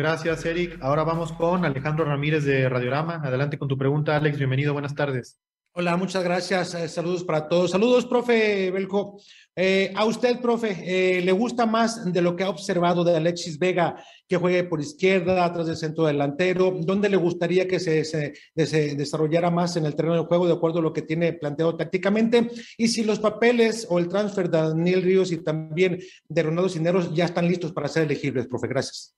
Gracias, Eric. Ahora vamos con Alejandro Ramírez de Radiorama. Adelante con tu pregunta, Alex. Bienvenido, buenas tardes. Hola, muchas gracias. Eh, saludos para todos. Saludos, profe Belco. Eh, a usted, profe, eh, ¿le gusta más de lo que ha observado de Alexis Vega, que juegue por izquierda, atrás del centro delantero? ¿Dónde le gustaría que se, se, desarrollara más en el terreno de juego de acuerdo a lo que tiene planteado tácticamente? Y si los papeles o el transfer de Daniel Ríos y también de Ronaldo Cineros ya están listos para ser elegibles, profe. Gracias.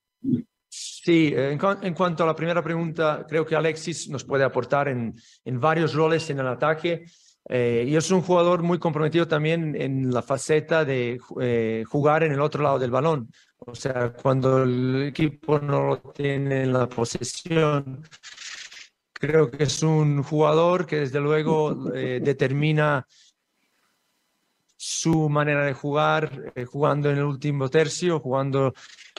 Sí, en, cuanto a la primera pregunta, creo que Alexis nos puede aportar en, en varios roles en el ataque. Eh, y es un jugador muy comprometido también en la faceta de eh, jugar en el otro lado del balón. O sea, cuando el equipo no lo tiene en la posesión, creo que es un jugador que desde luego eh, determina su manera de jugar, jugando en el último tercio, jugando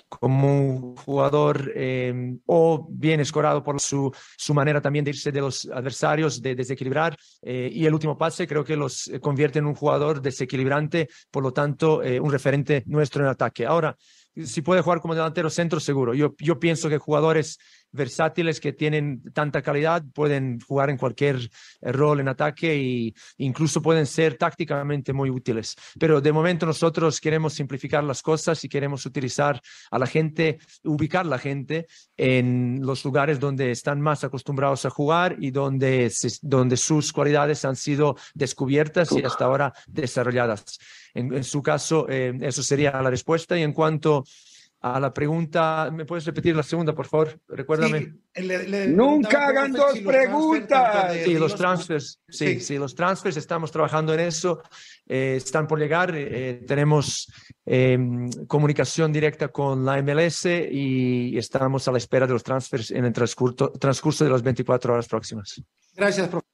como un jugador eh, o bien escorado por su, su manera también de irse de los adversarios, de desequilibrar. Eh, y el último pase creo que los convierte en un jugador desequilibrante, por lo tanto, eh, un referente nuestro en ataque. Ahora, si puede jugar como delantero centro, seguro. Yo, yo pienso que jugadores versátiles que tienen tanta calidad pueden jugar en cualquier eh, rol en ataque e incluso pueden ser tácticamente muy útiles. Pero de momento nosotros queremos simplificar las cosas y queremos utilizar a la gente, ubicar a la gente en los lugares donde están más acostumbrados a jugar y donde, donde sus cualidades han sido descubiertas y hasta ahora desarrolladas. En, su caso, eh, eso sería la respuesta. Y en cuanto la pregunta, ¿me puedes repetir la segunda, por favor? Recuérdame. Nunca hagan dos preguntas. sí, los transfers, sí, sí, los transfers, estamos trabajando en eso, eh, están por llegar, eh, tenemos em, comunicación directa con la MLS y estamos a la espera de los transfers en el transcurso, transcurso de las 24 horas próximas. Gracias, profesor.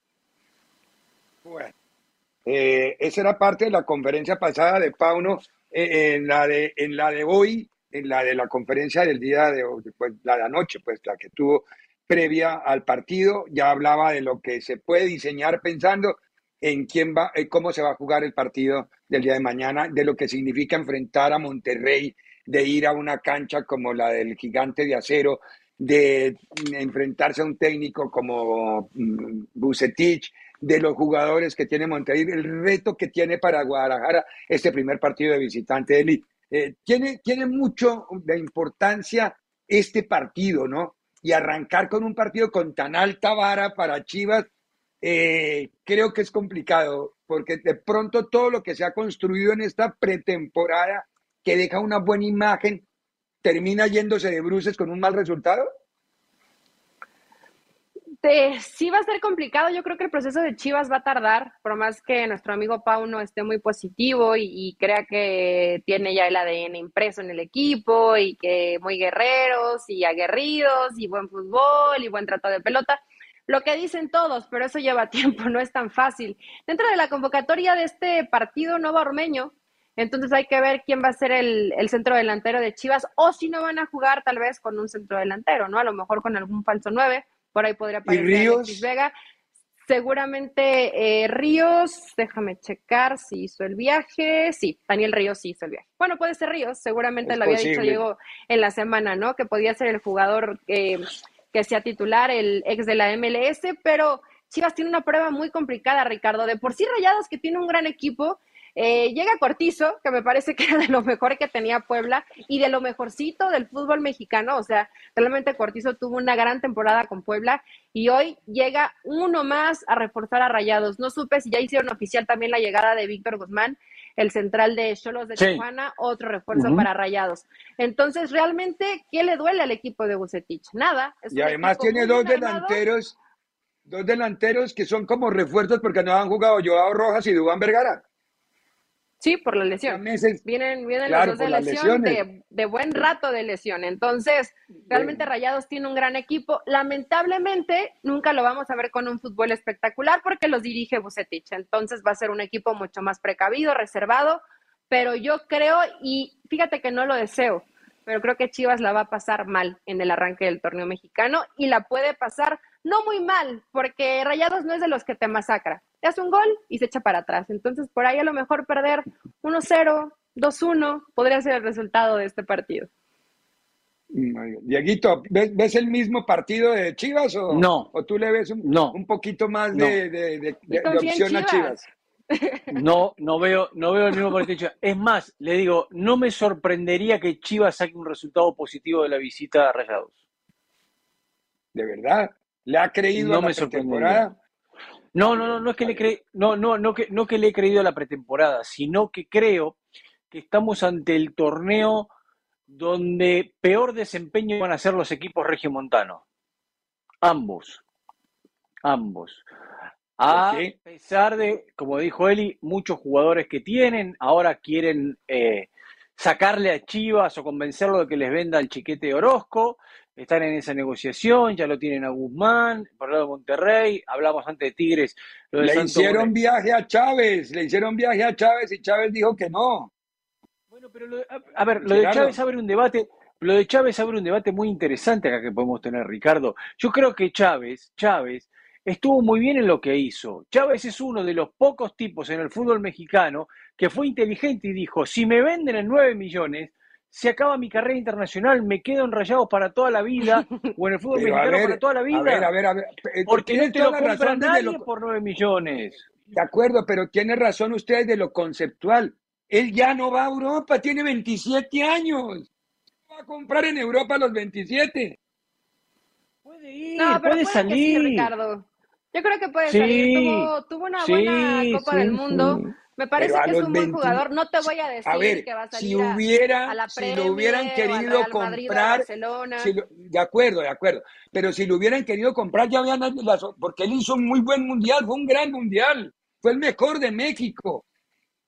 Eh, esa era parte de la conferencia pasada de Pauno, eh, en, la de, en la de hoy, en la de la conferencia del día de pues, la de anoche, pues la que tuvo previa al partido, ya hablaba de lo que se puede diseñar pensando en quién va, en cómo se va a jugar el partido del día de mañana, de lo que significa enfrentar a Monterrey, de ir a una cancha como la del gigante de acero, de enfrentarse a un técnico como mm, Bucetich, de los jugadores que tiene Monterrey, el reto que tiene para Guadalajara este primer partido de visitante de elite. Eh, tiene, tiene mucho de importancia este partido, ¿no? Y arrancar con un partido con tan alta vara para Chivas, eh, creo que es complicado, porque de pronto todo lo que se ha construido en esta pretemporada, que deja una buena imagen, termina yéndose de bruces con un mal resultado. Este, sí va a ser complicado. Yo creo que el proceso de Chivas va a tardar, por más que nuestro amigo Pauno esté muy positivo y, crea que tiene ya el ADN impreso en el equipo y que muy guerreros y aguerridos y buen fútbol y buen trato de pelota. Lo que dicen todos, pero eso lleva tiempo, no es tan fácil. Dentro de la convocatoria de este partido nuevo Ormeño, entonces hay que ver quién va a ser el, el, centro delantero de Chivas o si no van a jugar tal vez con un centro delantero, ¿no? A lo mejor con algún falso 9 por ahí podría aparecer Alexis Vega. Seguramente eh, Ríos, déjame checar si hizo el viaje. Sí, Daniel Ríos sí hizo el viaje. Bueno, puede ser Ríos, seguramente lo había dicho Diego en la semana, ¿no? Que podía ser el jugador eh, que sea titular, el ex de la MLS, pero Chivas tiene una prueba muy complicada, Ricardo. De por sí Rayados, que tiene un gran equipo, eh, llega Cortizo, que me parece que era de lo mejor que tenía Puebla y de lo mejorcito del fútbol mexicano. O sea, realmente Cortizo tuvo una gran temporada con Puebla y hoy llega uno más a reforzar a Rayados. No supe si ya hicieron oficial también la llegada de Víctor Guzmán. el central de Cholos de Sí. Tijuana, otro refuerzo para Rayados. Entonces, realmente, ¿qué le duele al equipo de Bucetich? Nada. Es Y además tiene dos delanteros, dos delanteros que son como refuerzos porque no han jugado Joao Rojas y Dubán Vergara. Sí, por la lesión. meses, Vienen, vienen Claro, los dos de lesión, de, de buen rato de lesión. Entonces, realmente Rayados tiene un gran equipo. Lamentablemente, nunca lo vamos a ver con un fútbol espectacular porque los dirige Bucetich. Entonces, va a ser un equipo mucho más precavido, reservado. Pero yo creo, y fíjate que no lo deseo, pero creo que Chivas la va a pasar mal en el arranque del torneo mexicano y la puede pasar no muy mal, porque Rayados no es de los que te masacra. Te hace un gol y se echa para atrás. Entonces, por ahí a lo mejor perder 1-0, 2-1 podría ser el resultado de este partido. Dieguito, ¿ves, ves el mismo partido de Chivas o, No. o tú le ves un, No. un poquito más No. de, opción a Chivas. Chivas? No, no veo, no veo el mismo partido. de Chivas. Es más, le digo, no me sorprendería que Chivas saque un resultado positivo de la visita a Rayados. De verdad. ¿Le ha creído No a la me sorprendería. No, no, no, no es que le cre... no, no, no que, no que le he creído a la pretemporada, sino que creo que estamos ante el torneo donde peor desempeño van a ser los equipos regiomontanos. Ambos. Ambos. A pesar de, como dijo Eli, muchos jugadores que tienen, ahora quieren eh, sacarle a Chivas o convencerlo de que les venda el chiquete de Orozco. Están en esa negociación, ya lo tienen a Guzmán, por el lado de Monterrey, hablamos antes de Tigres, lo de Le hicieron viaje a Chávez, le hicieron viaje a Chávez y Chávez dijo que no. Bueno, pero lo de- a, a ver, lo de. Chávez abre un debate, lo de Chávez abre un debate muy interesante acá que podemos tener, Ricardo. Yo creo que Chávez, Chávez estuvo muy bien en lo que hizo. Chávez es uno de los pocos tipos en el fútbol mexicano que fue inteligente y dijo, si me venden en 9 millones, se acaba mi carrera internacional, me quedo en Rayados para toda la vida, o en el fútbol Pero mexicano ver, para toda la vida. a ver, a ver, a ver. eh, Porque no te lo compra razón nadie lo- por 9 millones. De acuerdo, pero tiene razón usted de lo conceptual. Él ya no va a Europa, tiene 27 años. Va a comprar en Europa a los 27. Puede ir, No, pero puede puede que sí, salir. Ricardo. Yo creo que puede Sí, salir. Tuvo, tuvo una sí, buena Copa sí, del Mundo. Me parece que es un buen 20 jugador. No te voy a decir A ver, que va a si salir a- hubiera, a la si lo hubieran Premier querido Real comprar, si lo- de acuerdo, de acuerdo. Pero si lo hubieran querido comprar, ya habían las, porque él hizo un muy buen mundial, fue un gran mundial, fue el mejor de México.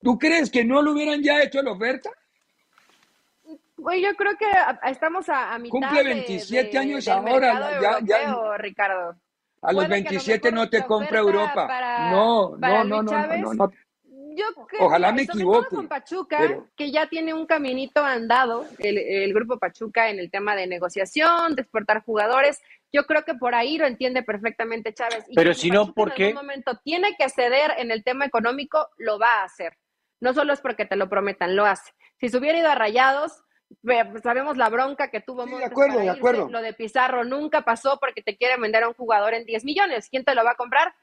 ¿Tú crees que no lo hubieran ya hecho la oferta? Oye, yo creo que estamos a, a mitad Cumple de- 27 de- años del ahora, ya- ya- Ricardo. A los Puede que a lo 27 mejor no te compra Europa. para- no, para no, no, no, no, no. Yo creo Ojalá que, me equivoque, con Pachuca, pero- que ya tiene un caminito andado, el, el grupo Pachuca en el tema de negociación, de exportar jugadores. Yo creo que por ahí lo entiende perfectamente Chávez. Y Pero si no, ¿por en qué? algún momento tiene que ceder en el tema económico, lo va a hacer. No solo es porque te lo prometan, lo hace. Si se hubiera ido a Rayados, ve- sabemos la bronca que tuvo Sí, de acuerdo, de acuerdo. Lo de Pizarro nunca pasó porque te quieren vender a un jugador en 10 millones. ¿Quién te lo va a comprar?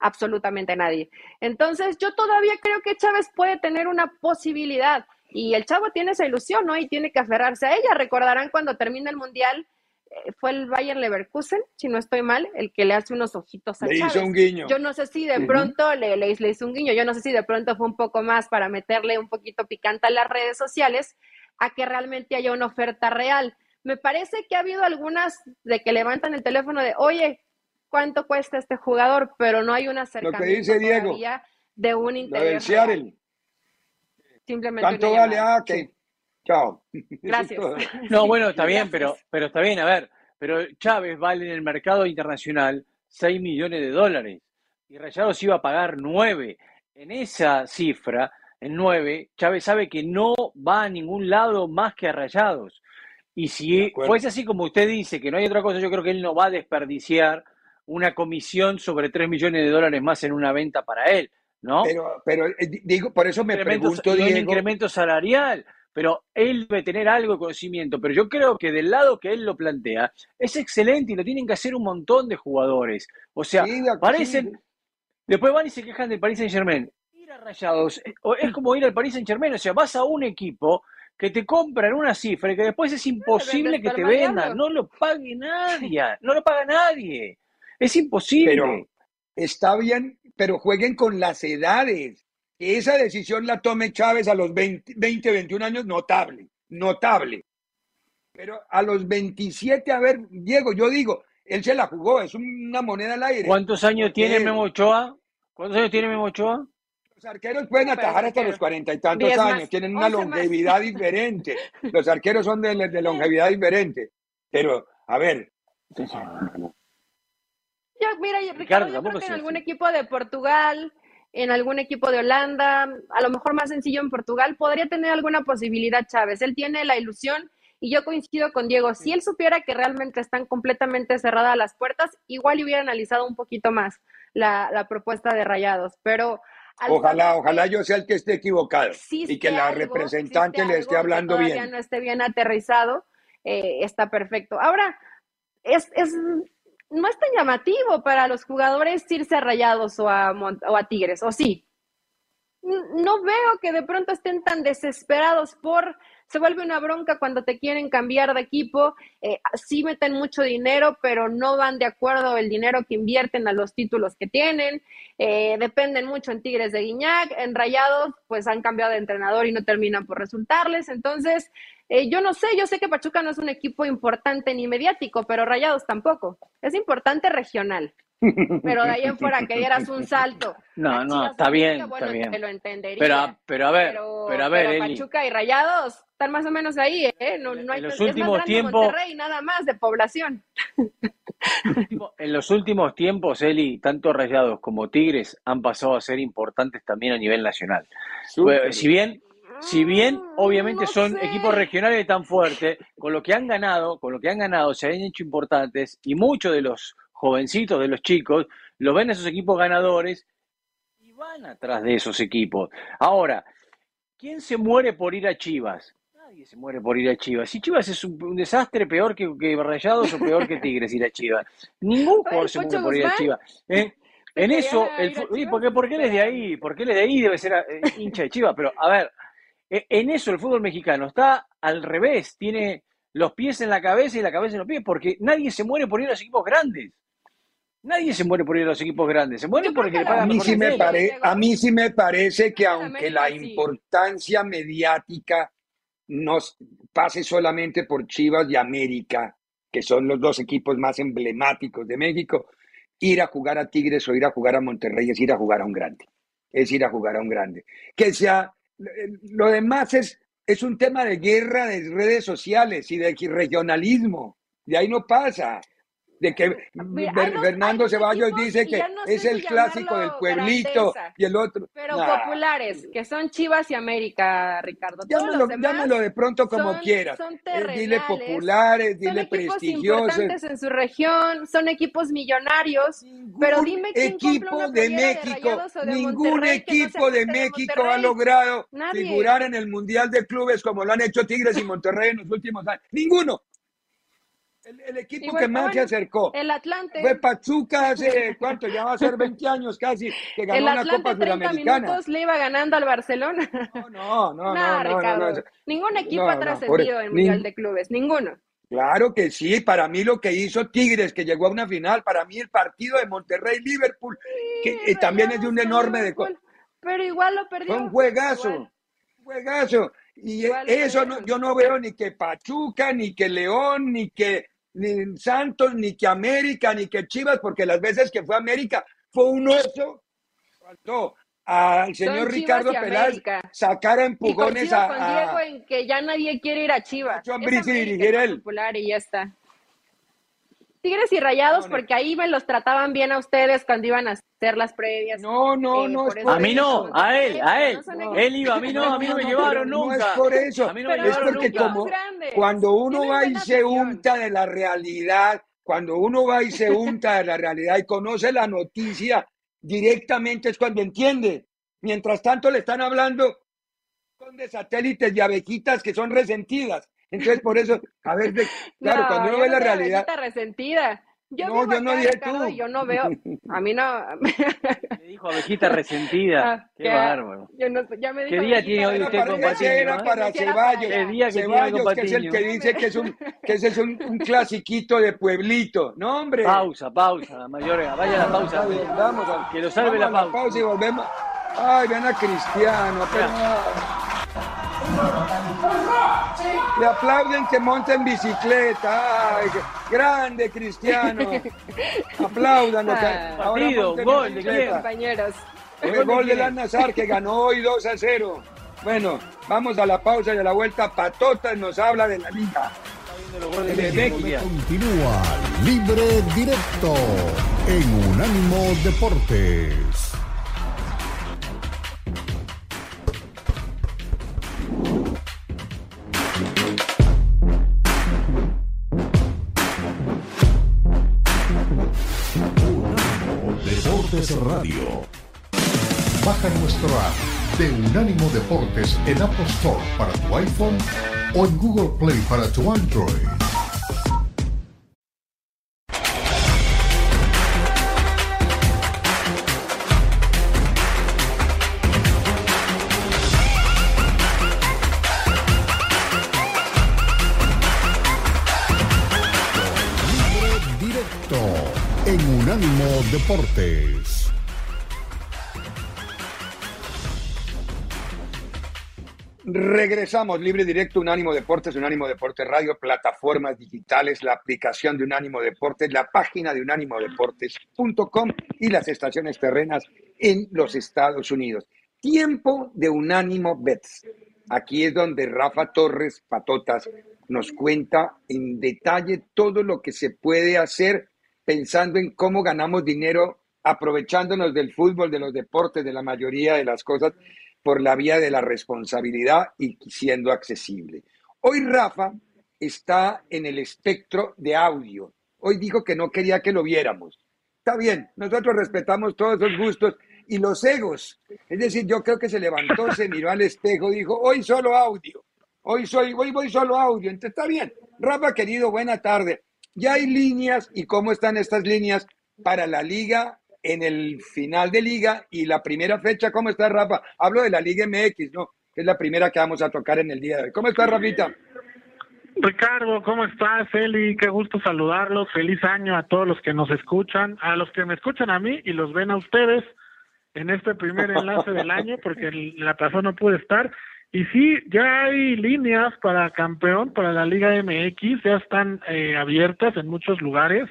Absolutamente nadie. Entonces, yo todavía creo que Chávez puede tener una posibilidad. Y el chavo tiene esa ilusión, ¿no? Y tiene que aferrarse a ella. Recordarán cuando termina el Mundial, eh, fue el Bayern Leverkusen, si no estoy mal, el que le hace unos ojitos a Le Chávez. hizo un guiño. Yo no sé si de pronto le, le, le hizo un guiño, yo no sé si de pronto fue un poco más para meterle un poquito picante a las redes sociales, a que realmente haya una oferta real. Me parece que ha habido algunas de que levantan el teléfono de, oye, ¿cuánto cuesta este jugador? Pero no hay un acercamiento dice Diego, de un Lo interés. Simplemente ¿Cuánto vale? Ah, ok. Chao. Gracias. No, bueno, está bien, pero, pero está bien, a ver, pero Chávez vale en el mercado internacional 6 millones de dólares y Rayados iba a pagar 9. En esa cifra, en 9, Chávez sabe que no va a ningún lado más que a Rayados. Y si fuese así como usted dice, que no hay otra cosa, yo creo que él no va a desperdiciar una comisión sobre 3 millones de dólares más en una venta para él, ¿no? Pero, pero eh, di- digo, por eso me incremento, pregunto, hay un Diego, incremento salarial, pero él debe tener algo de conocimiento. Pero yo creo que del lado que él lo plantea, es excelente y lo tienen que hacer un montón de jugadores. O sea, sí, de ac- parecen, sí, después van y se quejan del Paris Saint Germain. Ir a Rayados eh, o es como ir al Paris Saint Germain, o sea, vas a un equipo que te compran una cifra y que después es imposible que te vendan, no lo pague nadie, no lo paga nadie. Es imposible. pero está bien, pero jueguen con las edades. Que esa decisión la tome Chávez a los 20, 20 21 años, notable, notable. Pero a los 27, a ver, Diego, yo digo, él se la jugó, es una moneda al aire. ¿Cuántos años tiene Memo Ochoa? ¿Cuántos años tiene Memo Ochoa? Los arqueros pueden atajar hasta los cuarenta y tantos más, años, tienen una más. longevidad diferente. Los arqueros son de, de longevidad diferente. Pero, a ver, Yo, mira, yo- Ricardo, Ricardo, yo creo que en algún equipo de Portugal, en algún equipo de Holanda, a lo mejor más sencillo en Portugal, podría tener alguna posibilidad Chávez. Él tiene la ilusión y yo coincido con Diego. Si él supiera que realmente están completamente cerradas las puertas, igual hubiera analizado un poquito más la, la propuesta de Rayados. Pero al ojalá, ojalá que yo sea el que esté equivocado y que la algo, representante le esté que hablando todavía bien. no esté bien aterrizado, eh, está perfecto. Ahora, es, es, no es tan llamativo para los jugadores irse a Rayados o a, o a Tigres, ¿o sí? No veo que de pronto estén tan desesperados por... Se vuelve una bronca cuando te quieren cambiar de equipo. eh, sí meten mucho dinero, pero no van de acuerdo el dinero que invierten a los títulos que tienen. eh, dependen mucho en Tigres de Guiñac. En Rayados, pues han cambiado de entrenador y no terminan por resultarles. Entonces, eh, yo no sé, yo sé que Pachuca no es un equipo importante ni mediático, pero Rayados tampoco. Es importante regional. Pero de ahí en fuera que dieras un salto. No, no, está bien, bueno, está bien. Te lo entendería. Pero, pero a ver, pero, pero a ver, pero Eli, Pachuca y Rayados están más o menos ahí, ¿eh? No, no hay En los es más últimos tiempos- Monterrey, nada más de población. en los últimos tiempos, Eli, tanto Rayados como Tigres han pasado a ser importantes también a nivel nacional. Súper. Si bien, si bien Mm, obviamente no son sé. equipos regionales tan fuertes, con lo que han ganado, con lo que han ganado, se han hecho importantes y muchos de los jovencitos, de los chicos, los ven a esos equipos ganadores y van atrás de esos equipos. Ahora, ¿quién se muere por ir a Chivas? Nadie se muere por ir a Chivas. Si Chivas es un, un desastre, peor que, que Rayados o peor que Tigres ir a Chivas. Ningún jugador se muere por ir a. Chivas. ¿eh? ¿Se En quería eso, el, ir a fu- Chivas? ¿por qué, por qué él es de ahí? Porque él es de ahí, debe ser eh, hincha de Chivas. Pero, a ver, eh, en eso el fútbol mexicano está al revés. Tiene los pies en la cabeza y la cabeza en los pies, porque nadie se muere por ir a los equipos grandes. Nadie se muere por ir a los equipos grandes. Se creo porque que le la- A pagan mí, sí me pare- a mí sí me parece que En aunque América la sí. importancia mediática nos pase solamente por Chivas y América, que son los dos equipos más emblemáticos de México, ir a jugar a Tigres o ir a jugar a Monterrey es ir a jugar a un grande, es ir a jugar a un grande. Que sea, lo demás es, es un tema de guerra de redes sociales y de regionalismo, de ahí no pasa. De que Mira, Ber- hay dos- Fernando Ceballos equipos dice que no es el clásico del pueblito grandeza. y el otro. Pero Nah. populares, que son Chivas y América, Ricardo. Demás llámalo de pronto como son- quieras. son Eh, dile populares, son dile equipos prestigiosos. importantes en su región, son equipos millonarios. Pero dime quién equipo una de México, de ningún no equipo de México ha logrado Nadie. figurar en el Mundial de Clubes como lo han hecho Tigres y Monterrey en los últimos años. Ninguno. El, el equipo que más bueno, se acercó El Atlante. fue Pachuca hace, ¿cuánto? Ya va a ser 20 años casi, que ganó El una Atlante Copa 30 Suramericana. minutos le iba ganando al Barcelona. No, no, no, No, no, Ricardo. Ningún equipo ha trascendido en Mundial nin- de Clubes. Ninguno. Claro que sí, para mí lo que hizo Tigres, que llegó a una final, para mí el partido de Monterrey-Liverpool, que también es de un enorme... De, Pero igual lo perdió. fue un juegazo, Igual. un juegazo. Y Igual eso no, yo no veo ni que Pachuca, ni que León, ni que ni Santos, ni que América, ni que Chivas, porque las veces que fue América fue un oso. Faltó al señor Ricardo Peláez sacar a Y empujones a, con a- Diego en que ya nadie quiere ir a Chivas. Nacho Es Ambriz y América, dirigiera es él. popular y ya está. Tigres y Rayados, porque ahí me los trataban bien a ustedes cuando iban a hacer las previas. No, no, Eh, no es por A mí no, a él, a él. No son No. Él iba, a mí no, a mí no me No, llevaron no es por eso. A mí no me Pero es porque nunca. como cuando uno Tienen va y se unta de la realidad, cuando uno va y se unta de la realidad y conoce la noticia directamente es cuando entiende. Mientras tanto le están hablando son de satélites y abejitas que son resentidas. Entonces por eso, a ver, de- claro, No, cuando uno yo ve no la realidad, abejita resentida. Yo No, yo no dije Ricardo, tú. yo no veo. A mí no. Le dijo abejita resentida. Ah, Qué bárbaro. yo no- ya me ¿Qué dijo día abejita tiene hoy usted para- con Patiño, era eh? para Ceballos. ¿Qué día que tiene Ceballos, que es el que dice que es un, que ese es un, un clasiquito de pueblito. No, hombre. Pausa, pausa, mayor. Vaya la pausa. Vamos a- Que lo salve vamos la a pausa. y volvemos. Ay, vean a Cristiano, pero... Le aplauden que monta en bicicleta. Ay, grande Cristiano. Aplaudan. Ah, partido, gol de compañeros. El gol de la Nazar que ganó hoy 2 a 0. Bueno, vamos a la pausa y a la vuelta. Patotas nos habla de la liga. Continúa Libre Directo en Unánimo Deportes. Radio. Baja nuestro app de Unánimo Deportes en Apple Store para tu iPhone o en Google Play para tu Android. Libre directo en Unánimo Deportes. Regresamos, libre directo, Unánimo Deportes, Unánimo Deportes Radio, plataformas digitales, la aplicación de Unánimo Deportes, la página de unánimodeportes.com y las estaciones terrenas en los Estados Unidos. Tiempo de Unánimo Bets. Aquí es donde Rafa Torres Patotas nos cuenta en detalle todo lo que se puede hacer pensando en cómo ganamos dinero aprovechándonos del fútbol, de los deportes, de la mayoría de las cosas por la vía de la responsabilidad y siendo accesible. Hoy Rafa está en el espectro de audio. Hoy dijo que no quería que lo viéramos. Está bien, nosotros respetamos todos esos gustos y los egos. Es decir, yo creo que se levantó, se miró al espejo, dijo, hoy solo audio. Hoy soy, hoy voy solo audio. Entonces está bien. Rafa, querido, buena tarde. Ya hay líneas y cómo están estas líneas para la liga en el final de liga y la primera fecha. ¿Cómo está Rafa? Hablo de la Liga MX, ¿no? Que es la primera que vamos a tocar en el día de hoy. ¿Cómo está Rafita? Ricardo, ¿cómo estás, Eli? Qué gusto saludarlos. Feliz año a todos los que nos escuchan, a los que me escuchan a mí y los ven a ustedes en este primer enlace del año, porque la pasada no pude estar. Y sí, ya hay líneas para campeón, para la Liga MX, ya están eh, abiertas en muchos lugares.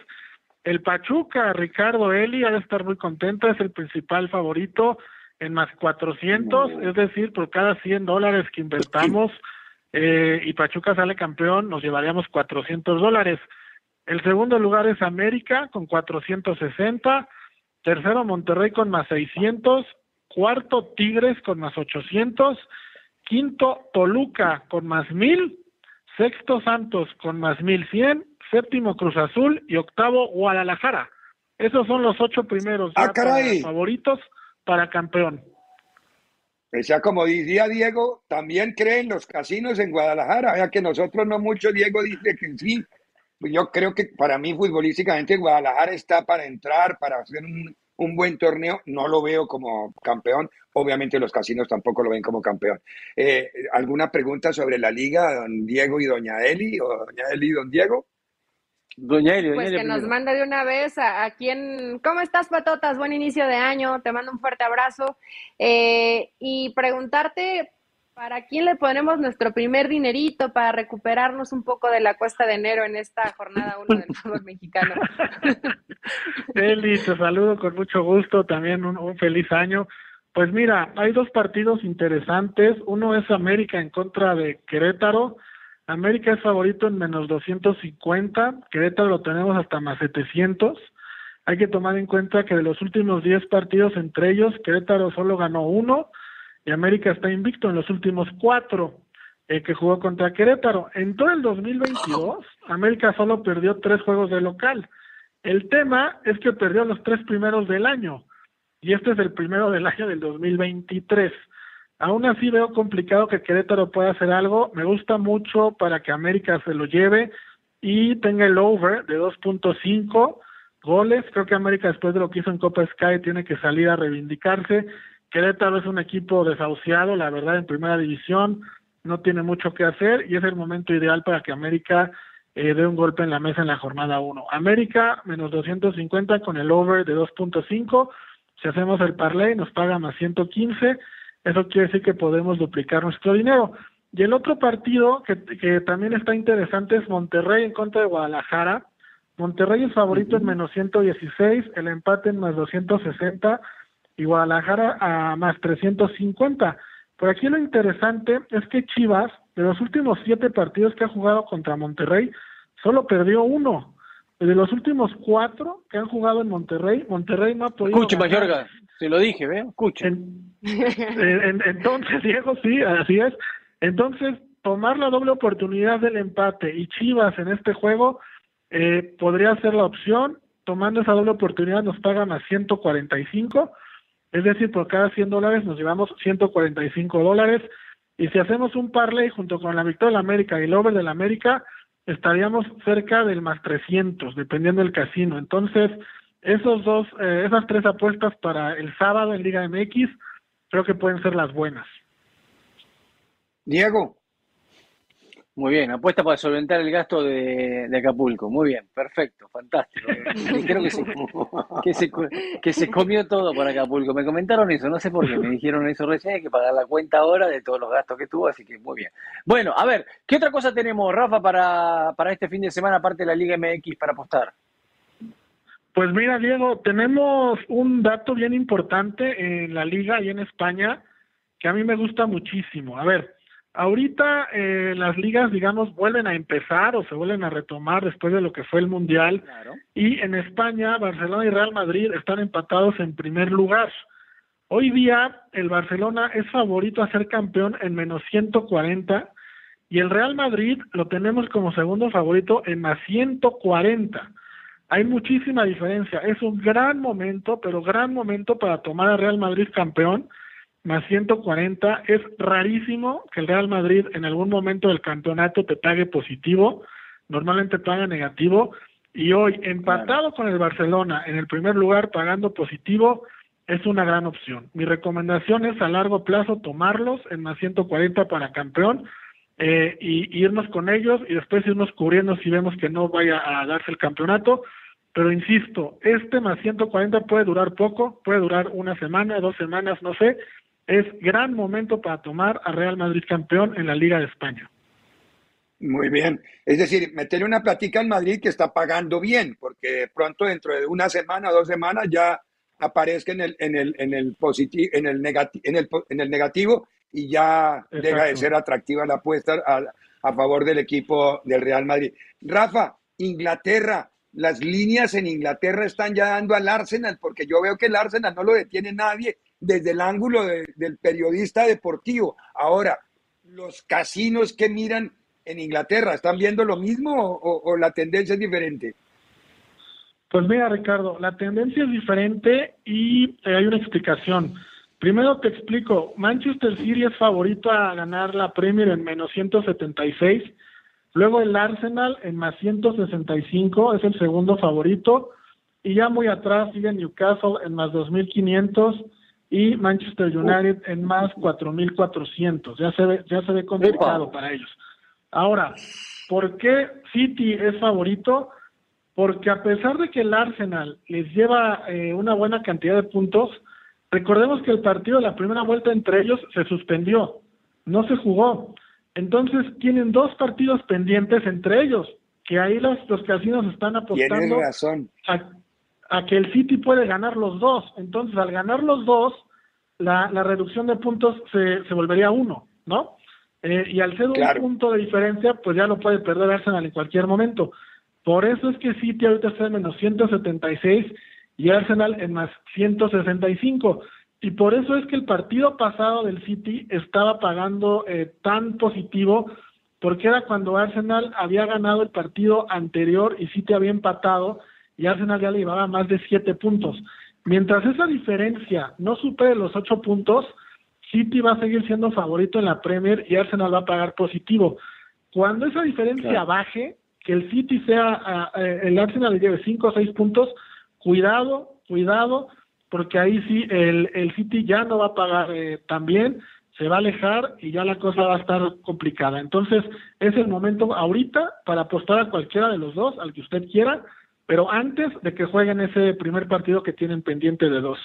El Pachuca, Ricardo Eli, ha de estar muy contento, es el principal favorito en más 400, es decir, por cada 100 dólares que invertamos eh, y Pachuca sale campeón, nos llevaríamos 400 dólares. El segundo lugar es América con 460, tercero Monterrey con más 600, cuarto Tigres con más 800, quinto Toluca con más 1000, sexto Santos con más 1100, séptimo Cruz Azul y octavo Guadalajara. Esos son los ocho primeros Ah, ya caray. para favoritos para campeón. O sea, como decía Diego, también creen los casinos en Guadalajara. Ya que nosotros no mucho, Diego dice que sí. Pues Yo creo que para mí futbolísticamente Guadalajara está para entrar, para hacer un, un buen torneo. No lo veo como campeón. Obviamente los casinos tampoco lo ven como campeón. Eh, ¿Alguna pregunta sobre la liga, don Diego y doña Eli? ¿O doña Eli y don Diego? Doña Eli, doña Pues Eli que nos manda de una vez a, a quien, ¿cómo estás, Patotas? Buen inicio de año, te mando un fuerte abrazo. Eh, y preguntarte, ¿para quién le ponemos nuestro primer dinerito para recuperarnos un poco de la cuesta de enero en esta jornada uno del fútbol mexicano? Eli, te saludo con mucho gusto, también un, un feliz año. Pues mira, hay dos partidos interesantes. Uno es América en contra de Querétaro. América es favorito en menos 250, Querétaro lo tenemos hasta más 700. Hay que tomar en cuenta que de los últimos 10 partidos entre ellos, Querétaro solo ganó uno y América está invicto en los últimos cuatro eh, que jugó contra Querétaro. En todo el 2022, América solo perdió tres juegos de local. El tema es que perdió los tres primeros del año y este es el primero del año del 2023. Aún así veo complicado que Querétaro pueda hacer algo. Me gusta mucho para que América se lo lleve y tenga el over de 2.5 goles. Creo que América después de lo que hizo en Copa Sky tiene que salir a reivindicarse. Querétaro es un equipo desahuciado, la verdad, en primera división. No tiene mucho que hacer y es el momento ideal para que América eh, dé un golpe en la mesa en la jornada 1. América menos 250 con el over de 2.5 Si hacemos el parlay nos paga más 115, eso quiere decir que podemos duplicar nuestro dinero. Y el otro partido que, que también está interesante es Monterrey en contra de Guadalajara. Monterrey es favorito en menos 116, el empate en más 260 y Guadalajara a más 350. Por aquí lo interesante es que Chivas, de los últimos siete partidos que ha jugado contra Monterrey, solo perdió uno. De los últimos cuatro que han jugado en Monterrey, Monterrey no ha podido. Escuche, Mayorga, se lo dije, ¿ve? Escuche. entonces, Diego, sí, así es. Entonces, tomar la doble oportunidad del empate y Chivas en este juego eh, podría ser la opción. Tomando esa doble oportunidad nos pagan a 145, es decir, por cada 100 dólares nos llevamos 145 dólares. Y si hacemos un parlay junto con la victoria de la América y el over de la América, estaríamos cerca del más 300, dependiendo del casino. Entonces, esos dos, eh, esas tres apuestas para el sábado en Liga MX, creo que pueden ser las buenas. Diego. Muy bien, apuesta para solventar el gasto de, Acapulco. Muy bien, perfecto, fantástico. Creo que se, que, se, que se comió todo por Acapulco. Me comentaron eso, no sé por qué, me dijeron eso recién, hay que pagar la cuenta ahora de todos los gastos que tuvo, así que muy bien. Bueno, a ver, ¿qué otra cosa tenemos, Rafa, para, para este fin de semana, aparte de la Liga MX, para apostar? Pues mira, Diego, tenemos un dato bien importante en la liga y en España que a mí me gusta muchísimo. A ver, Ahorita eh, las ligas, digamos, vuelven a empezar o se vuelven a retomar después de lo que fue el Mundial. Y en España, Barcelona y Real Madrid están empatados en primer lugar. Hoy día, el Barcelona es favorito a ser campeón en menos 140 y el Real Madrid lo tenemos como segundo favorito en más 140. Hay muchísima diferencia. Es un gran momento, pero gran momento para tomar a Real Madrid campeón más 140. Es rarísimo que el Real Madrid en algún momento del campeonato te pague positivo, normalmente paga negativo, y hoy empatado con el Barcelona en el primer lugar pagando positivo es una gran opción. Mi recomendación es a largo plazo tomarlos en más 140 para campeón eh, y, irnos con ellos y después irnos cubriendo si vemos que no vaya a darse el campeonato. Pero insisto, este más 140 puede durar poco, puede durar una semana, dos semanas, no sé, es gran momento para tomar a Real Madrid campeón en la Liga de España. Muy bien. Es decir, meterle una platica al Madrid que está pagando bien, porque pronto dentro de una semana, dos semanas ya aparezca en el, en el, en el positivo, en el negativo, en el, en el negativo y ya deja de ser atractiva la apuesta a, a favor del equipo del Real Madrid. Rafa, Inglaterra, las líneas en Inglaterra están ya dando al Arsenal, porque yo veo que el Arsenal no lo detiene nadie desde el ángulo del periodista deportivo. Ahora, los casinos que miran en Inglaterra, ¿están viendo lo mismo o, la tendencia es diferente? Pues mira, Ricardo, la tendencia es diferente y eh, hay una explicación. Primero te explico, Manchester City es favorito a ganar la Premier en menos 176, luego el Arsenal en más 165, es el segundo favorito, y ya muy atrás sigue Newcastle en más 2500, y Manchester United en más 4.400. Ya se ve, ya se ve complicado para ellos. Ahora, ¿por qué City es favorito? Porque a pesar de que el Arsenal les lleva eh, una buena cantidad de puntos, recordemos que el partido de la primera vuelta entre ellos se suspendió, no se jugó. Entonces tienen dos partidos pendientes entre ellos, que ahí los, los casinos están apostando razón. A, a que el City puede ganar los dos. Entonces, al ganar los dos, la, la reducción de puntos se, se volvería uno, ¿no? Eh, y al ser un punto de diferencia, pues ya lo puede perder Arsenal en cualquier momento. Por eso es que City ahorita está en menos 176 y Arsenal en más 165. Y por eso es que el partido pasado del City estaba pagando eh, tan positivo, porque era cuando Arsenal había ganado el partido anterior y City había empatado y Arsenal ya le llevaba más de siete puntos. Mientras esa diferencia no supere los ocho puntos, City va a seguir siendo favorito en la Premier y Arsenal va a pagar positivo. Cuando esa diferencia baje, que el City sea, el Arsenal le lleve cinco o seis puntos, cuidado, cuidado, porque ahí sí el, el City ya no va a pagar eh, tan bien, se va a alejar y ya la cosa va a estar complicada. Entonces, es el momento ahorita para apostar a cualquiera de los dos, al que usted quiera, pero antes de que jueguen ese primer partido que tienen pendiente de dos.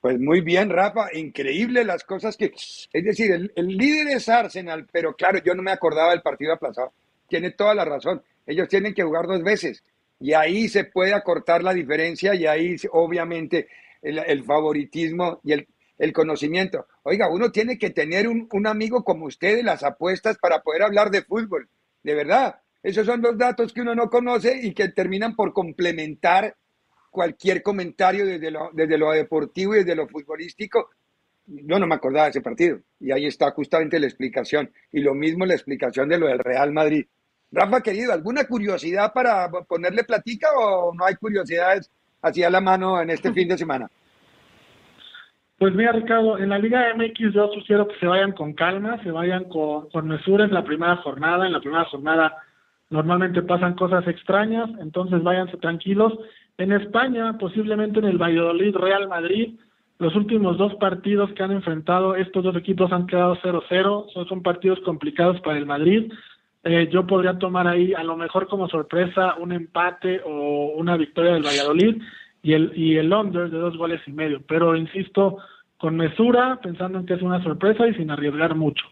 Pues muy bien, Rafa, increíble las cosas que... Es decir, el, líder es Arsenal, pero claro, yo no me acordaba del partido aplazado. Tiene toda la razón. Ellos tienen que jugar dos veces y ahí se puede acortar la diferencia y ahí obviamente el, el favoritismo y el, el, conocimiento. Oiga, uno tiene que tener un, un amigo como usted de las apuestas para poder hablar de fútbol, de verdad. Esos son los datos que uno no conoce y que terminan por complementar cualquier comentario desde lo, desde lo deportivo y desde lo futbolístico. Yo no me acordaba de ese partido y ahí está justamente la explicación. Y lo mismo la explicación de lo del Real Madrid. Rafa, querido, ¿alguna curiosidad para ponerle platica o no hay curiosidades hacia la mano en este fin de semana? Pues mira, Ricardo, en la Liga MX yo sugiero que se vayan con calma, se vayan con, con mesura en la primera jornada. En la primera jornada normalmente pasan cosas extrañas, entonces váyanse tranquilos en España, posiblemente en el Valladolid Real Madrid, los últimos dos partidos que han enfrentado estos dos equipos han quedado 0-0, son, partidos complicados para el Madrid. Eh, yo podría tomar ahí a lo mejor como sorpresa un empate o una victoria del Valladolid y el, y el under de dos goles y medio, pero insisto, con mesura, pensando en que es una sorpresa y sin arriesgar mucho.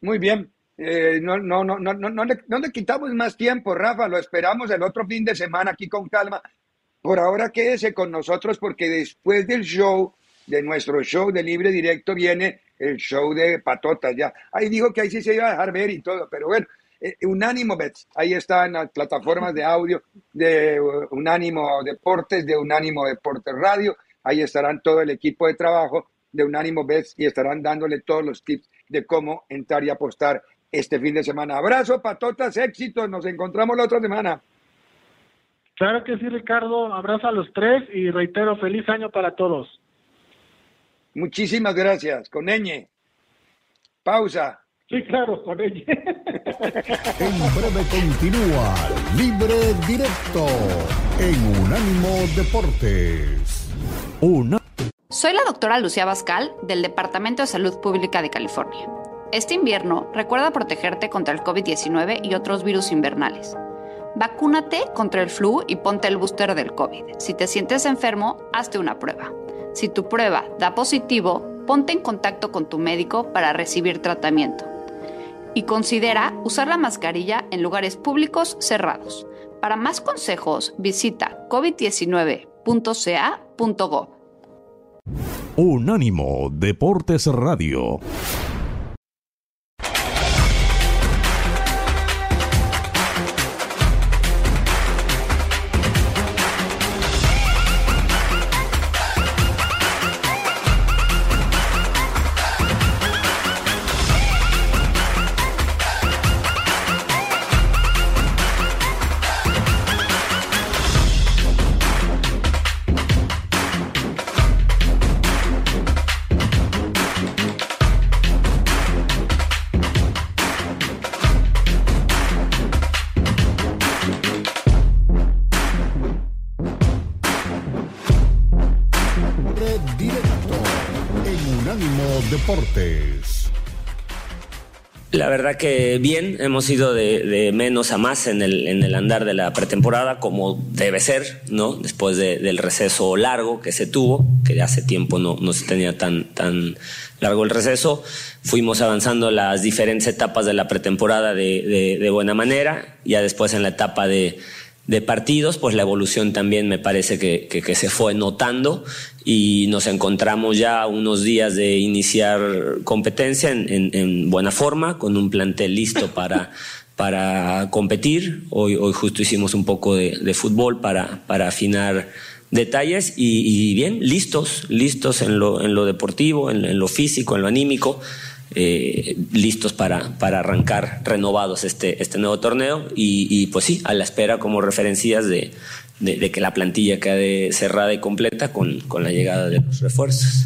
Muy bien, eh, no, no, no, no, no, no, le, no le quitamos más tiempo, Rafa, lo esperamos el otro fin de semana aquí con calma. Por ahora quédese con nosotros porque después del show, de nuestro show de libre directo, viene el show de patotas ya. Ahí dijo que ahí sí se iba a dejar ver y todo, pero bueno, eh, Unánimo Bets, ahí están las plataformas de audio de uh, Unánimo Deportes, de Unánimo Deportes Radio, ahí estarán todo el equipo de trabajo de Unánimo Bets y estarán dándole todos los tips de cómo entrar y apostar este fin de semana. Abrazo, patotas, éxitos. Nos encontramos la otra semana. Claro que sí, Ricardo. Abrazo a los tres y reitero, feliz año para todos. Muchísimas gracias. Con ñ. Pausa. Sí, claro, con ñ. en breve continúa Libre Directo en Unánimo Deportes. Una. Soy la doctora Lucía Bascal del Departamento de Salud Pública de California. Este invierno recuerda protegerte contra el COVID-19 y otros virus invernales. Vacúnate contra el flu y ponte el booster del COVID. Si te sientes enfermo, hazte una prueba. Si tu prueba da positivo, ponte en contacto con tu médico para recibir tratamiento. Y considera usar la mascarilla en lugares públicos cerrados. Para más consejos, visita covid19.ca.gov. Unánimo Deportes Radio. La verdad que bien, hemos ido de, menos a más en el, en el, andar de la pretemporada, como debe ser, ¿no? Después de, del receso largo que se tuvo, que hace tiempo no, se tenía tan, tan largo el receso, fuimos avanzando las diferentes etapas de la pretemporada de buena manera, ya después en la etapa de, de partidos, pues la evolución también me parece que, que, que, se fue notando y nos encontramos ya unos días de iniciar competencia en, en, en buena forma, con un plantel listo para, para competir. Hoy, hoy justo hicimos un poco de, de fútbol para, para afinar detalles y, y, bien, listos, listos en lo, en lo deportivo, en, en lo físico, en lo anímico eh, listos para, para arrancar renovados este, este nuevo torneo y, y, pues sí, a la espera como referencias de, de, de, que la plantilla quede cerrada y completa con, con la llegada de los refuerzos.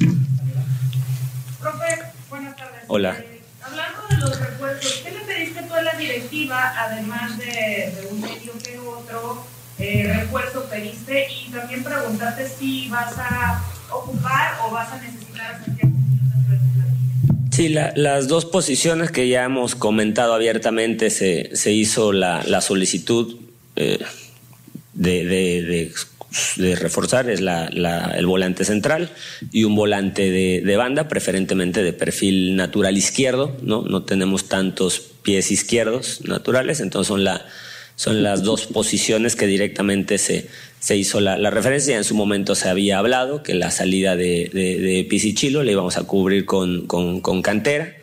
Profe, buenas tardes. Hola. Eh, hablando de los refuerzos, ¿qué le pediste tú a la directiva, además de, de un medio que otro eh, refuerzo pediste? Y también preguntarte si vas a ocupar o vas a necesitar Sí, la, las dos posiciones que ya hemos comentado abiertamente se, se hizo la, la solicitud. Eh, de, de, reforzar es la, la, el volante central y un volante de, de, banda, preferentemente de perfil natural izquierdo, ¿no? No tenemos tantos pies izquierdos naturales, entonces son, la, son las dos posiciones que directamente se, se hizo la, la, referencia. En su momento se había hablado que la salida de, de, de Pisichilo le íbamos a cubrir con, con, cantera.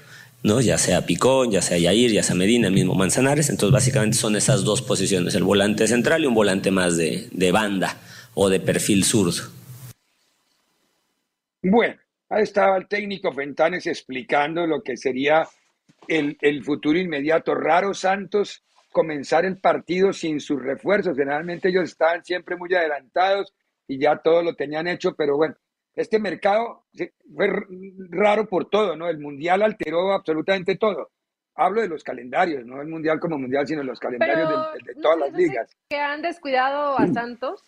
¿no? ya sea Picón, ya sea Yair, ya sea Medina, mismo Manzanares. Entonces, básicamente son esas dos posiciones, el volante central y un volante más de, de banda o de perfil zurdo. Bueno, ahí estaba el técnico Fentanes explicando lo que sería el, el futuro inmediato. Raro Santos comenzar el partido sin sus refuerzos. Generalmente ellos estaban siempre muy adelantados y ya todo lo tenían hecho, pero bueno, este mercado fue raro por todo, ¿no? El mundial alteró absolutamente todo. Hablo de los calendarios, no el mundial como mundial, sino los calendarios de, de, todas ¿no las ligas. Que han descuidado a Santos.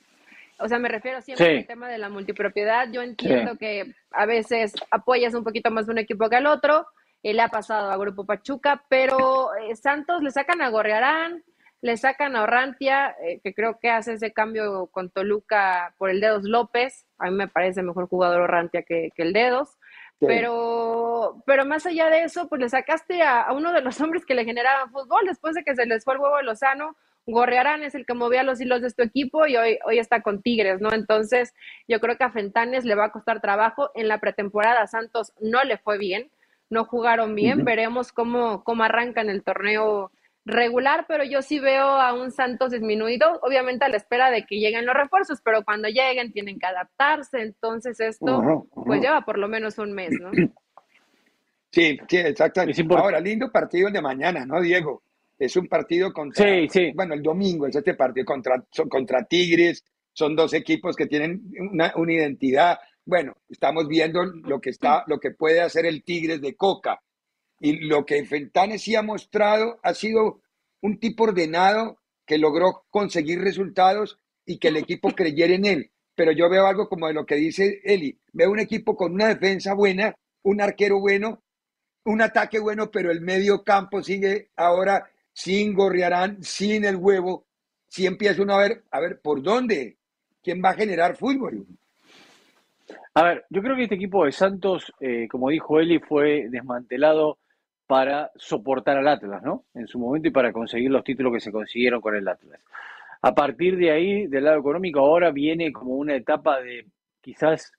O sea, me refiero siempre sí. al tema de la multipropiedad. Yo entiendo sí. que a veces apoyas un poquito más de un equipo que al otro. Él ha pasado a Grupo Pachuca, pero eh, Santos le sacan a Gorriarán, le sacan a Orrantia, eh, que creo que hace ese cambio con Toluca por el Dedos López. A mí me parece mejor jugador Orrantia que, que el Dedos. Sí. Pero, pero más allá de eso, pues le sacaste a, a, uno de los hombres que le generaban fútbol después de que se les fue el huevo de Lozano. Gorriarán es el que movía los hilos de este equipo y hoy, hoy está con Tigres, ¿no? Entonces, yo creo que a Fentanes le va a costar trabajo. En la pretemporada Santos no le fue bien, no jugaron bien. Uh -huh. Veremos cómo, cómo arrancan el torneo regular, pero yo sí veo a un Santos disminuido, obviamente a la espera de que lleguen los refuerzos, pero cuando lleguen tienen que adaptarse, entonces esto uh -huh, uh -huh. pues lleva por lo menos un mes, ¿no? Sí, sí, exactamente. Ahora, lindo partido el de mañana, ¿no, Diego? Es un partido contra, sí, sí. bueno, el domingo es este partido contra, contra Tigres, son dos equipos que tienen una, una identidad. Bueno, estamos viendo lo que está, lo que puede hacer el Tigres de Coca, y lo que Fentanes sí ha mostrado ha sido un tipo ordenado que logró conseguir resultados y que el equipo creyera en él. Pero yo veo algo como de lo que dice Eli. Veo un equipo con una defensa buena, un arquero bueno, un ataque bueno, pero el medio campo sigue ahora sin Gorriarán, sin el huevo. Si empieza uno a ver, a ver, ¿por dónde? ¿Quién va a generar fútbol? A ver, yo creo que este equipo de Santos, eh, como dijo Eli, fue desmantelado para soportar al Atlas, ¿no? En su momento y para conseguir los títulos que se consiguieron con el Atlas. A partir de ahí, del lado económico, ahora viene como una etapa de quizás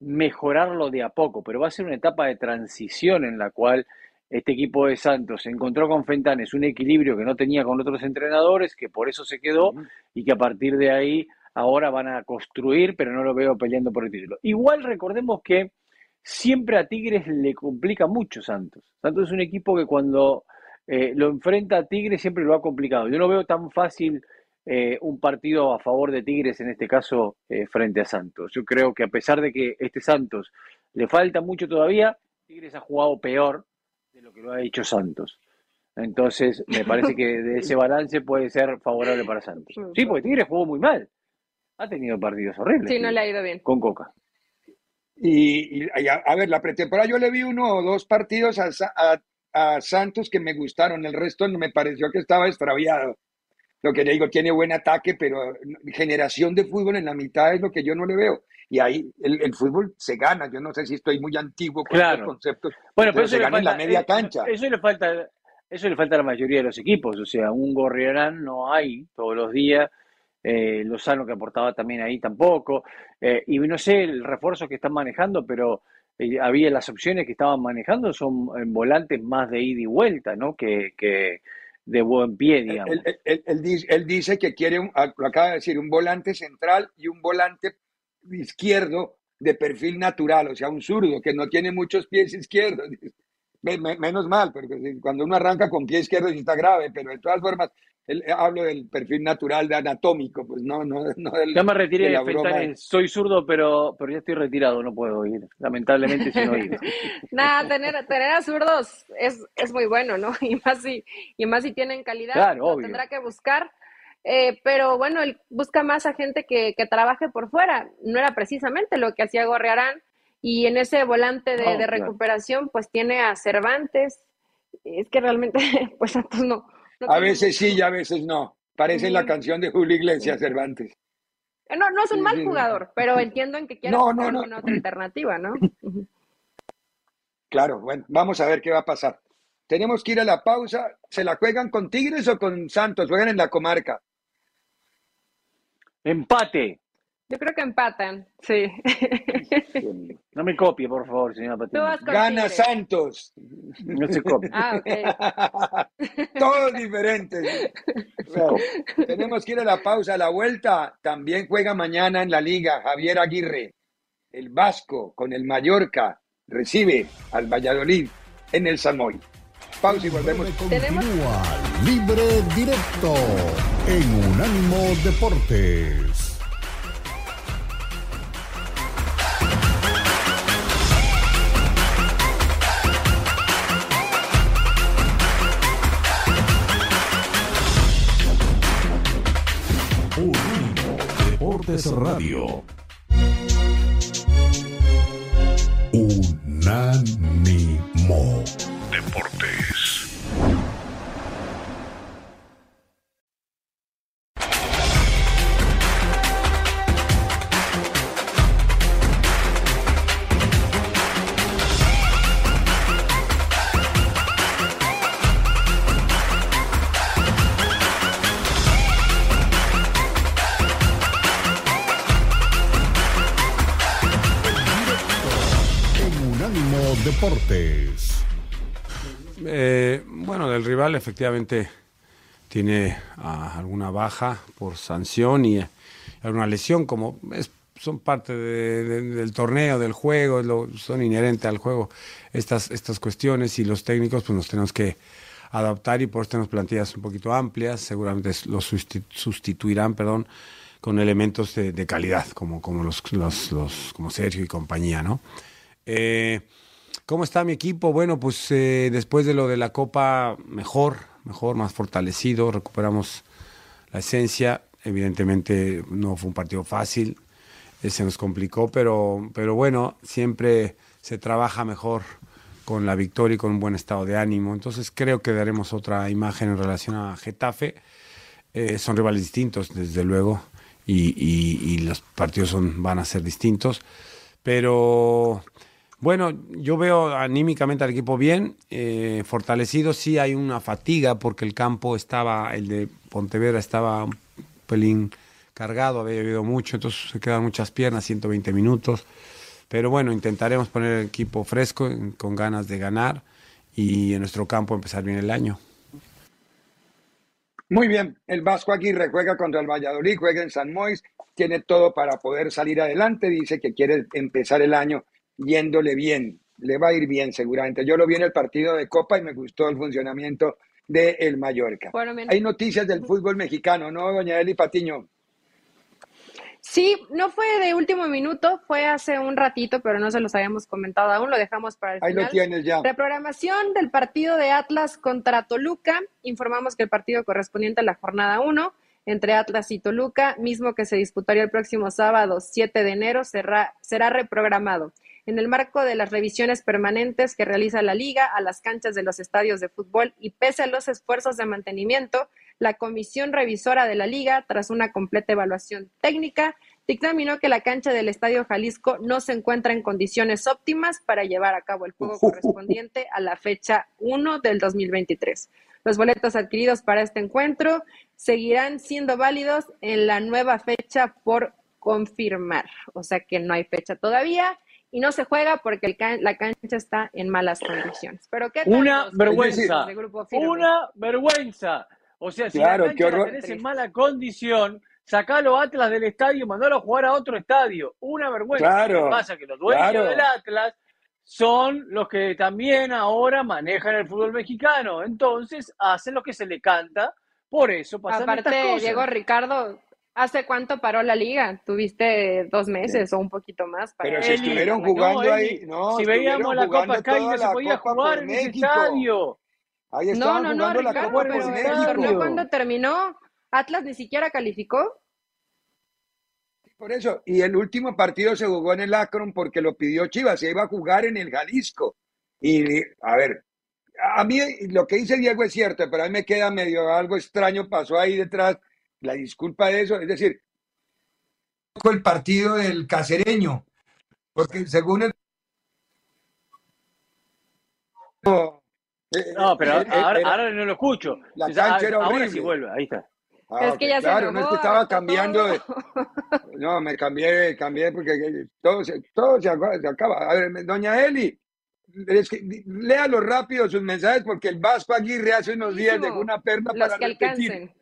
mejorarlo de a poco, pero va a ser una etapa de transición en la cual este equipo de Santos encontró con Fentanes un equilibrio que no tenía con otros entrenadores, que por eso se quedó y que a partir de ahí ahora van a construir, pero no lo veo peleando por el título. Igual recordemos que siempre a Tigres le complica mucho Santos. Santos es un equipo que cuando eh, lo enfrenta a Tigres siempre lo ha complicado. Yo no veo tan fácil eh, un partido a favor de Tigres, en este caso eh, frente a Santos. Yo creo que a pesar de que este Santos le falta mucho todavía, Tigres ha jugado peor de lo que lo ha hecho Santos. Entonces, me parece que de ese balance puede ser favorable para Santos. Sí, porque Tigres jugó muy mal. Ha tenido partidos horribles. Sí, no le ha ido bien. Con Coca. Y, y a, a, ver, la pretemporada yo le vi uno o dos partidos a, a, a, Santos que me gustaron, el resto me pareció que estaba extraviado. Lo que le digo, tiene buen ataque, pero generación de fútbol en la mitad es lo que yo no le veo. Y ahí el, el fútbol se gana. Yo no sé si estoy muy antiguo con claro. estos conceptos. Bueno, pero, se gana falta, en la media eh, cancha. Eso le falta. Eso le falta a la mayoría de los equipos, o sea, un Gorriarán no hay todos los días, eh, Lozano que aportaba también ahí tampoco, eh, y no sé el refuerzo que están manejando, pero eh, había las opciones que estaban manejando son en volantes más de ida y vuelta, ¿no? Que, que de buen pie, digamos. Él, él, él, él, dice que quiere, un, lo acaba de decir, un volante central y un volante izquierdo de perfil natural, o sea, un zurdo que no tiene muchos pies izquierdos. Menos mal, porque cuando uno arranca con pie izquierdo sí está grave, pero de todas formas, él, hablo del perfil natural de anatómico, pues no, no, no del, Ya me retiré de, de soy zurdo, pero, pero ya estoy retirado, no puedo ir, lamentablemente sin oír. Nada, tener, tener a zurdos es, es muy bueno, ¿no? Y más si, y más si tienen calidad, claro, lo obvio. tendrá que buscar. Eh, pero bueno, él busca más a gente que, que trabaje por fuera. No era precisamente lo que hacía Gorriarán y en ese volante de, oh, de recuperación, pues tiene a Cervantes. Es que realmente, pues Santos no. A veces sí y a veces no. Parece la canción de Julio Iglesias Cervantes. Eh, No, no es un Sí, mal sí. jugador, pero entiendo en que quiera No, no, no. otra alternativa, ¿no? Claro, bueno, vamos a ver qué va a pasar. Tenemos que ir a la pausa. ¿Se la juegan con Tigres o con Santos? Juegan en la comarca. Empate. Yo creo que empatan, sí. No me copie, por favor, señora Patiño. Gana. Santos. No se copie. Ah, ok. Todos diferentes. Tenemos que ir a la pausa. A la vuelta también juega mañana en la liga Javier Aguirre. El Vasco con el Mallorca recibe al Valladolid en el Samoy. Pausa y volvemos. Tenemos- Continúa Libre Directo en Unánimo Deportes. Deportes Radio. Efectivamente tiene ah, alguna baja por sanción y eh, alguna lesión, como son parte de- de- del torneo, del juego, lo- son inherentes al juego estas, estas cuestiones y los técnicos pues nos tenemos que adaptar y por eso tenemos plantillas un poquito amplias, seguramente los susti- sustituirán, perdón, con elementos de, calidad, como, como los, los, los- como Sergio y compañía, ¿no? Eh, ¿Cómo está mi equipo? Bueno, pues eh, después de lo de la Copa, mejor, mejor, más fortalecido, recuperamos la esencia. Evidentemente no fue un partido fácil, eh, se nos complicó, pero, pero bueno, siempre se trabaja mejor con la victoria y con un buen estado de ánimo. Entonces creo que daremos otra imagen en relación a Getafe. Eh, son rivales distintos, desde luego, y, y- los partidos son, van a ser distintos. Pero bueno, yo veo anímicamente al equipo bien, eh, fortalecido. Sí hay una fatiga porque el campo estaba, el de Pontevedra estaba un pelín cargado, había llovido mucho, entonces se quedan muchas piernas, 120 minutos. Pero bueno, intentaremos poner el equipo fresco, con ganas de ganar y en nuestro campo empezar bien el año. Muy bien, el Vasco Aguirre juega contra el Valladolid, juega en San Mois, tiene todo para poder salir adelante, dice que quiere empezar el año yéndole bien, le va a ir bien seguramente. Yo lo vi en el partido de Copa y me gustó el funcionamiento de el Mallorca. Bueno. Hay noticias del fútbol mexicano, ¿no, doña Eli Patiño? Sí, no fue de último minuto, fue hace un ratito, pero no se los habíamos comentado aún, lo dejamos para el Ahí final. lo tienes ya. Reprogramación del partido de Atlas contra Toluca. Informamos que el partido correspondiente a la jornada 1 entre Atlas y Toluca, mismo que se disputaría el próximo sábado 7 de enero, será, será reprogramado. En el marco de las revisiones permanentes que realiza la liga a las canchas de los estadios de fútbol y pese a los esfuerzos de mantenimiento, la comisión revisora de la liga, tras una completa evaluación técnica, dictaminó que la cancha del Estadio Jalisco no se encuentra en condiciones óptimas para llevar a cabo el juego correspondiente a la fecha 1 del 2023. Los boletos adquiridos para este encuentro seguirán siendo válidos en la nueva fecha por confirmar. O sea que no hay fecha todavía y no se juega porque el can- la cancha está en malas condiciones. Pero ¿qué tal Una los vergüenza. Grupo? Una vergüenza. O sea, si Claro, la qué cancha la tenés en mala condición, sacalo Atlas del estadio y mandalo a jugar a otro estadio. Una vergüenza. Claro, Lo que pasa es que los dueños claro. del Atlas son los que también ahora manejan el fútbol mexicano. Entonces hacen lo que se le canta. Por eso pasan estas Aparte, cosas. Diego Ricardo, ¿hace cuánto paró la liga? Tuviste dos meses o un poquito más. Para Pero si estuvieron no, jugando Eli, ahí, no, si veíamos la Copa Sky toda no se la podía Copa jugar por en México. estadio. Ahí No, no, no, jugando la Ricardo, Copa pero el torneo cuando terminó, Atlas ni siquiera calificó. Por eso, y el último partido se jugó en el Akron porque lo pidió Chivas, se iba a jugar en el Jalisco. Y, a ver, a mí lo que dice Diego es cierto, pero a mí me queda medio algo extraño, pasó ahí detrás, la disculpa de eso, es decir, el partido del casereño, porque según el... No, pero eh, ahora, era- ahora no lo escucho. La cancha era ahora horrible. sí vuelve, ahí está. Ah, Es que ok, ya se claro, no es que estaba cambiando de... No, me cambié, cambié porque todo se, todo se acaba. A ver, doña Eli, es que, léalo rápido sus mensajes porque el Vasco Aguirre hace unos días dejó una perla Los para que repetir. alcancen.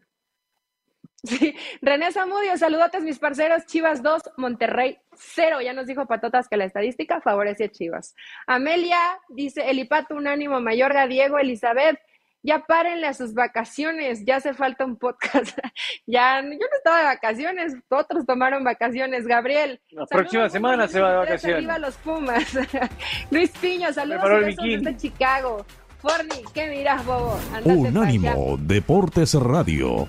Sí. René Zamudio, saludotes mis parceros, Chivas 2, Monterrey 0. Ya nos dijo Patotas que la estadística favorece a Chivas. Amelia dice, Elipato, un ánimo, Mayorga, Diego, Elizabeth, ya párenle a sus vacaciones, ya hace falta un podcast. ya, yo no estaba de vacaciones, otros tomaron vacaciones. Gabriel. La próxima semana se va de vacaciones. Arriba los Pumas. Luis Piño, saludos desde Chicago. Forni, ¿qué miras, bobo? Andate. Unánimo Deportes Radio.